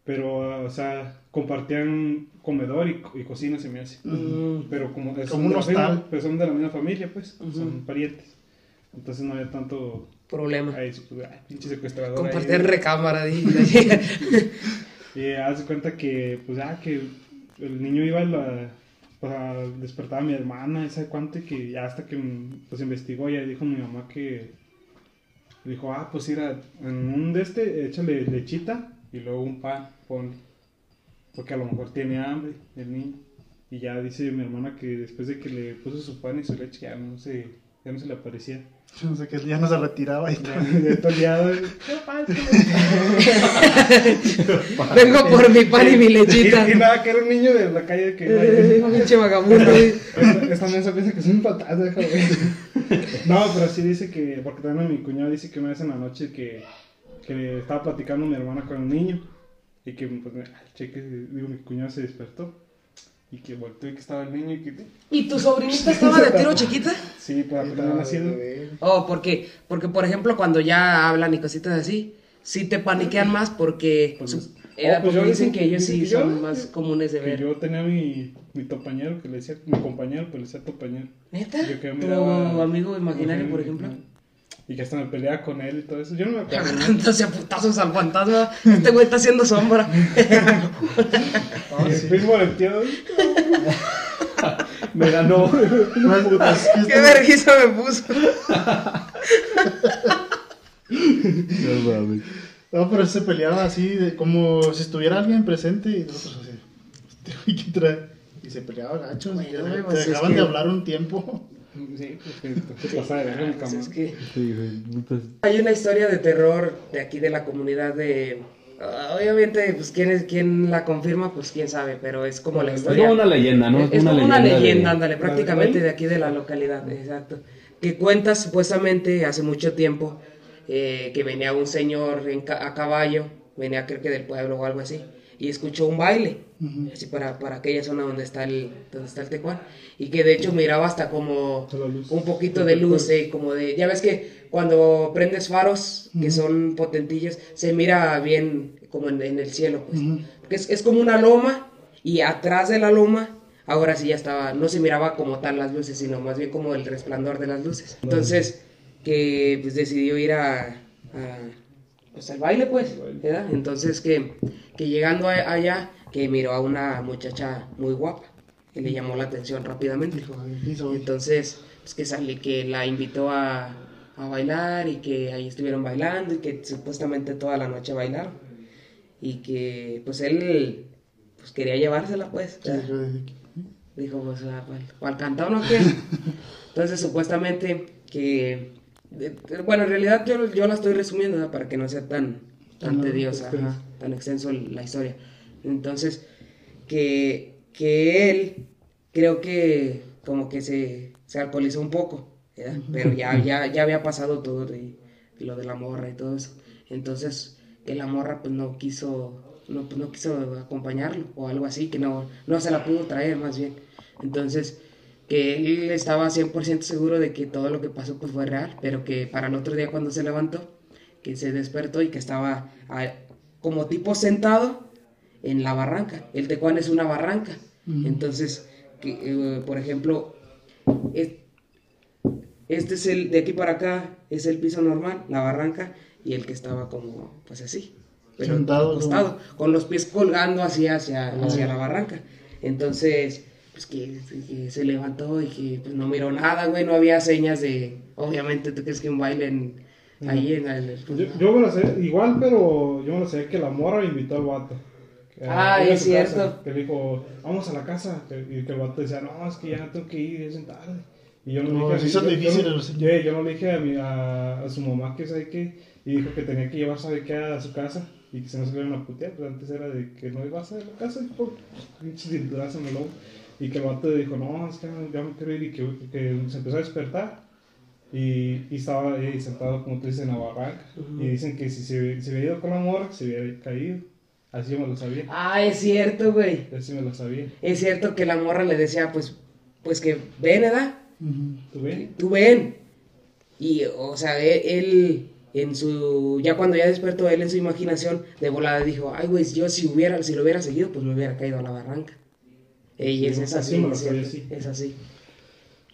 Pero, ah, o sea, compartían comedor y, y cocina, se me hace. Mm. Pero como, Como son un de misma- pero son de la misma familia, pues, son parientes. Entonces no había tanto. Problema. Su- pues, ay, pinche secuestrador. ahí, Compartir güey. recámara, [laughs] dije. Y eh, haz cuenta que, pues, ah, que el niño iba a la. Pues, a despertar a mi hermana, y sabe cuánto, y que ya hasta que pues investigó, ya dijo mi mamá que. Dijo, ah, pues mira, en un de este, échale lechita y luego un pan, ponle. Porque a lo mejor tiene hambre el niño. Y ya dice mi hermana que después de que le puso su pan y su leche, ya no se, ya no se le aparecía. [laughs] No sé, que ya no se retiraba y ¿qué pasa? [laughs] Vengo por mi pan y mi lechita. Y, y nada, que era un niño de la calle que... Eh, Pinche vagabundo. güey. Esta, mensa piensa que es un ver. [laughs] No, pero sí dice que, porque también mi cuñado dice que una vez en la noche que, que estaba platicando mi hermana con un niño y que, pues, cheque, digo, mi cuñado se despertó y que volteó y que estaba el niño y que, ¿Y tu sobrinita estaba de tiro chiquita? sí, pues apenas nacido. Oh, porque, porque por ejemplo, cuando ya hablan y cositas así, sí te paniquean más porque, Pues, su- oh, pues porque dicen que ellos sí que yo- son más comunes de Que ver. yo tenía mi, mi topañero que le decía, mi compañero, pero le decía topañero. ¿Neta? Yo que ¿Tu miraba- amigo imaginario, por ejemplo? Y que hasta me peleaba con él y todo eso. Yo no me [laughs] acuerdo. a putazos al fantasma. Este güey está haciendo sombra. [laughs] Y el primo volteó. [laughs] Me ganó. Que Qué vergüenza me puso. No mames. No, pero se peleaba así, de- como si estuviera alguien presente y nosotros así. Este güey, ¿qué trae? Y se peleaba gacho. Bueno, y se- se pues, es dejaban que- de hablar un tiempo. Sí, pues que se pasaba de verga mi camarón. es que Sí, güey. Hay una historia de terror de aquí de la comunidad de... ah, Obviamente, pues quién, es, quién la confirma, pues quién sabe, pero es como la es historia. como una leyenda, ¿no? Es como una leyenda, de- ándale, prácticamente de aquí de la localidad, exacto. Que cuenta supuestamente hace mucho tiempo eh, que venía un señor en ca- a caballo, venía creo que del pueblo o algo así, y escuchó un baile, así para, para aquella zona donde está el donde está el tecuán, y que de hecho miraba hasta como un poquito de luz, eh, como de, ya ves que cuando prendes faros, que son potentillos, se mira bien como en, en el cielo, pues. Porque es, es como una loma y atrás de la loma, ahora sí ya estaba, no se miraba como tal las luces, sino más bien como el resplandor de las luces. Entonces, que pues decidió ir a, a, pues, al baile, pues, ¿verdad? Entonces que, que llegando a- allá, que miró a una muchacha muy guapa, que le llamó la atención rápidamente. Entonces, pues que salí, que la invitó a, a bailar y que ahí estuvieron bailando y que supuestamente toda la noche bailaron. Y que pues él pues quería llevársela pues. Dijo, pues, ¿a cuál, cuál cantón o qué? [laughs] Entonces, supuestamente que... de- de- bueno, en realidad yo, yo la estoy resumiendo para que no sea tan, tan Tan tediosa, ajá, tan extenso la historia. Entonces, que, que él creo que como que se, se alcoholizó un poco, ¿verdad? pero ya, ya, ya había pasado todo de, lo de la morra y todo eso. Entonces, que la morra pues no quiso, no, pues, no quiso acompañarlo o algo así, que no, no se la pudo traer más bien. Entonces, que él estaba 100% seguro de que todo lo que pasó pues fue real, pero que para el otro día cuando se levantó, que se despertó y que estaba ah, como tipo sentado en la barranca. El Tecuán es una barranca. Entonces, que, eh, por ejemplo, es- este es el, de aquí para acá, es el piso normal, la barranca, y el que estaba como, pues así, pero Sentado, acostado, con los pies colgando hacia, hacia, hacia la barranca. Entonces, pues que, que se levantó y que pues, no miró nada, güey, no había señas de, obviamente, ¿tú crees que un baile en, ahí en el... Yo, yo me lo sé, igual, pero yo me lo sé que la morra invitó al vato. Que- Ah, a es casa, cierto. que le dijo, vamos a la casa. y que el vato decía, no, es que ya tengo que ir, es tarde. Y yo no, No, le dije, son yo- yo difíciles no- los- yo, yo no le dije a, mi, a, a su mamá que sabe qué. Y dijo que tenía que llevar, sabe qué, a su casa. Y que se nos iban a putear. Pero antes era de que no iba a hacer la casa. Y por pinche cinturazo me lo. Y que el vato dijo, no, es que ya me quiero ir. Y que, que se empezó a despertar. Y, y estaba ahí sentado, como tú dices, en la barranca. Y dicen que si se, se hubiera ido con la morra, se hubiera caído. Así yo me lo sabía. Ah, es cierto, güey. Así me lo sabía. Es cierto que la morra le decía, pues, pues que ven, ¿verdad? ¿Tú ves? Tú ven. Y, o sea, e- él, en su, ya cuando ya despertó, él en su imaginación, de volada dijo, ay, güey, yo si hubiera, si lo hubiera seguido, pues me hubiera caído a la barranca. Y es, Sí, es así así, lo es sabía, cierto, sí. es así.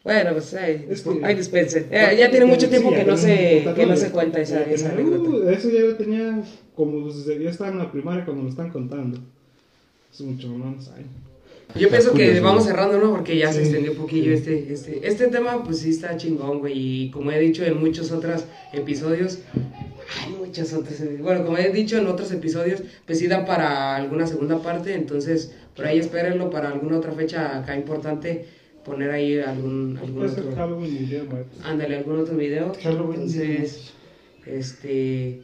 Bueno, pues ahí, Es ahí dispense. Eh, ya tiene mucho tiempo Sí, que no se, que no se cuenta esa, Eh, esa uh, anécdota. Eso ya lo tenía como desde ya estaba en la primaria cuando me están contando. Hace mucho más años. Yo pienso que vamos cerrando, ¿no? Porque ya se Sí, extendió un poquillo este, este, este tema, pues sí está chingón, güey. Y como he dicho en muchos otros episodios, hay muchos otros. eh, Bueno, como he dicho en otros episodios, pues sí da para alguna segunda parte. Entonces, por ahí espérenlo para alguna otra fecha acá importante. Poner ahí algún, algún Puede ser otro. Halloween Muertos. Ándale, algún otro video. Halloween. Entonces, este.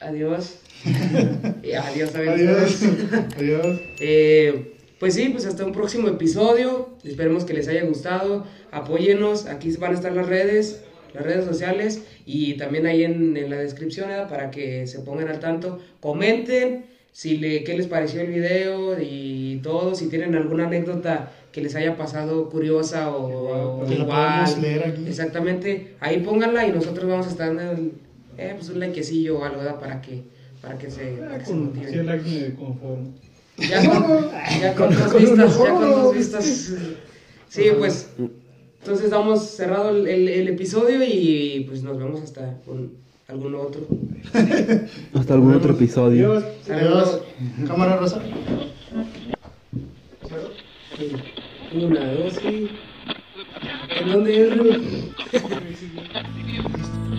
Adiós. [laughs] Adiós también. Adiós. [laughs] Adiós. Eh, pues sí, pues hasta un próximo episodio. Esperemos que les haya gustado. Apóyenos. Aquí van a estar las redes, las redes sociales y también ahí en, en la descripción ¿eh? para que se pongan al tanto. Comenten si le, qué les pareció el video y todo. Si tienen alguna anécdota que les haya pasado curiosa o, igual. podamos leer aquí. Exactamente. Ahí pónganla y nosotros vamos a estar dando el- eh, pues un likecillo o algo ¿verdad? para que, para que se, para que se Con motiven. 100 likes me conformo. Ya con, ya con dos vistas, ya con dos vistas. Sí, pues. Entonces damos cerrado el, el- el episodio y pues nos vemos hasta con algún otro. [laughs] Hasta algún otro episodio. Adiós. Adiós. Cámara rosa. Una, dos y. ¿En dónde es? [laughs]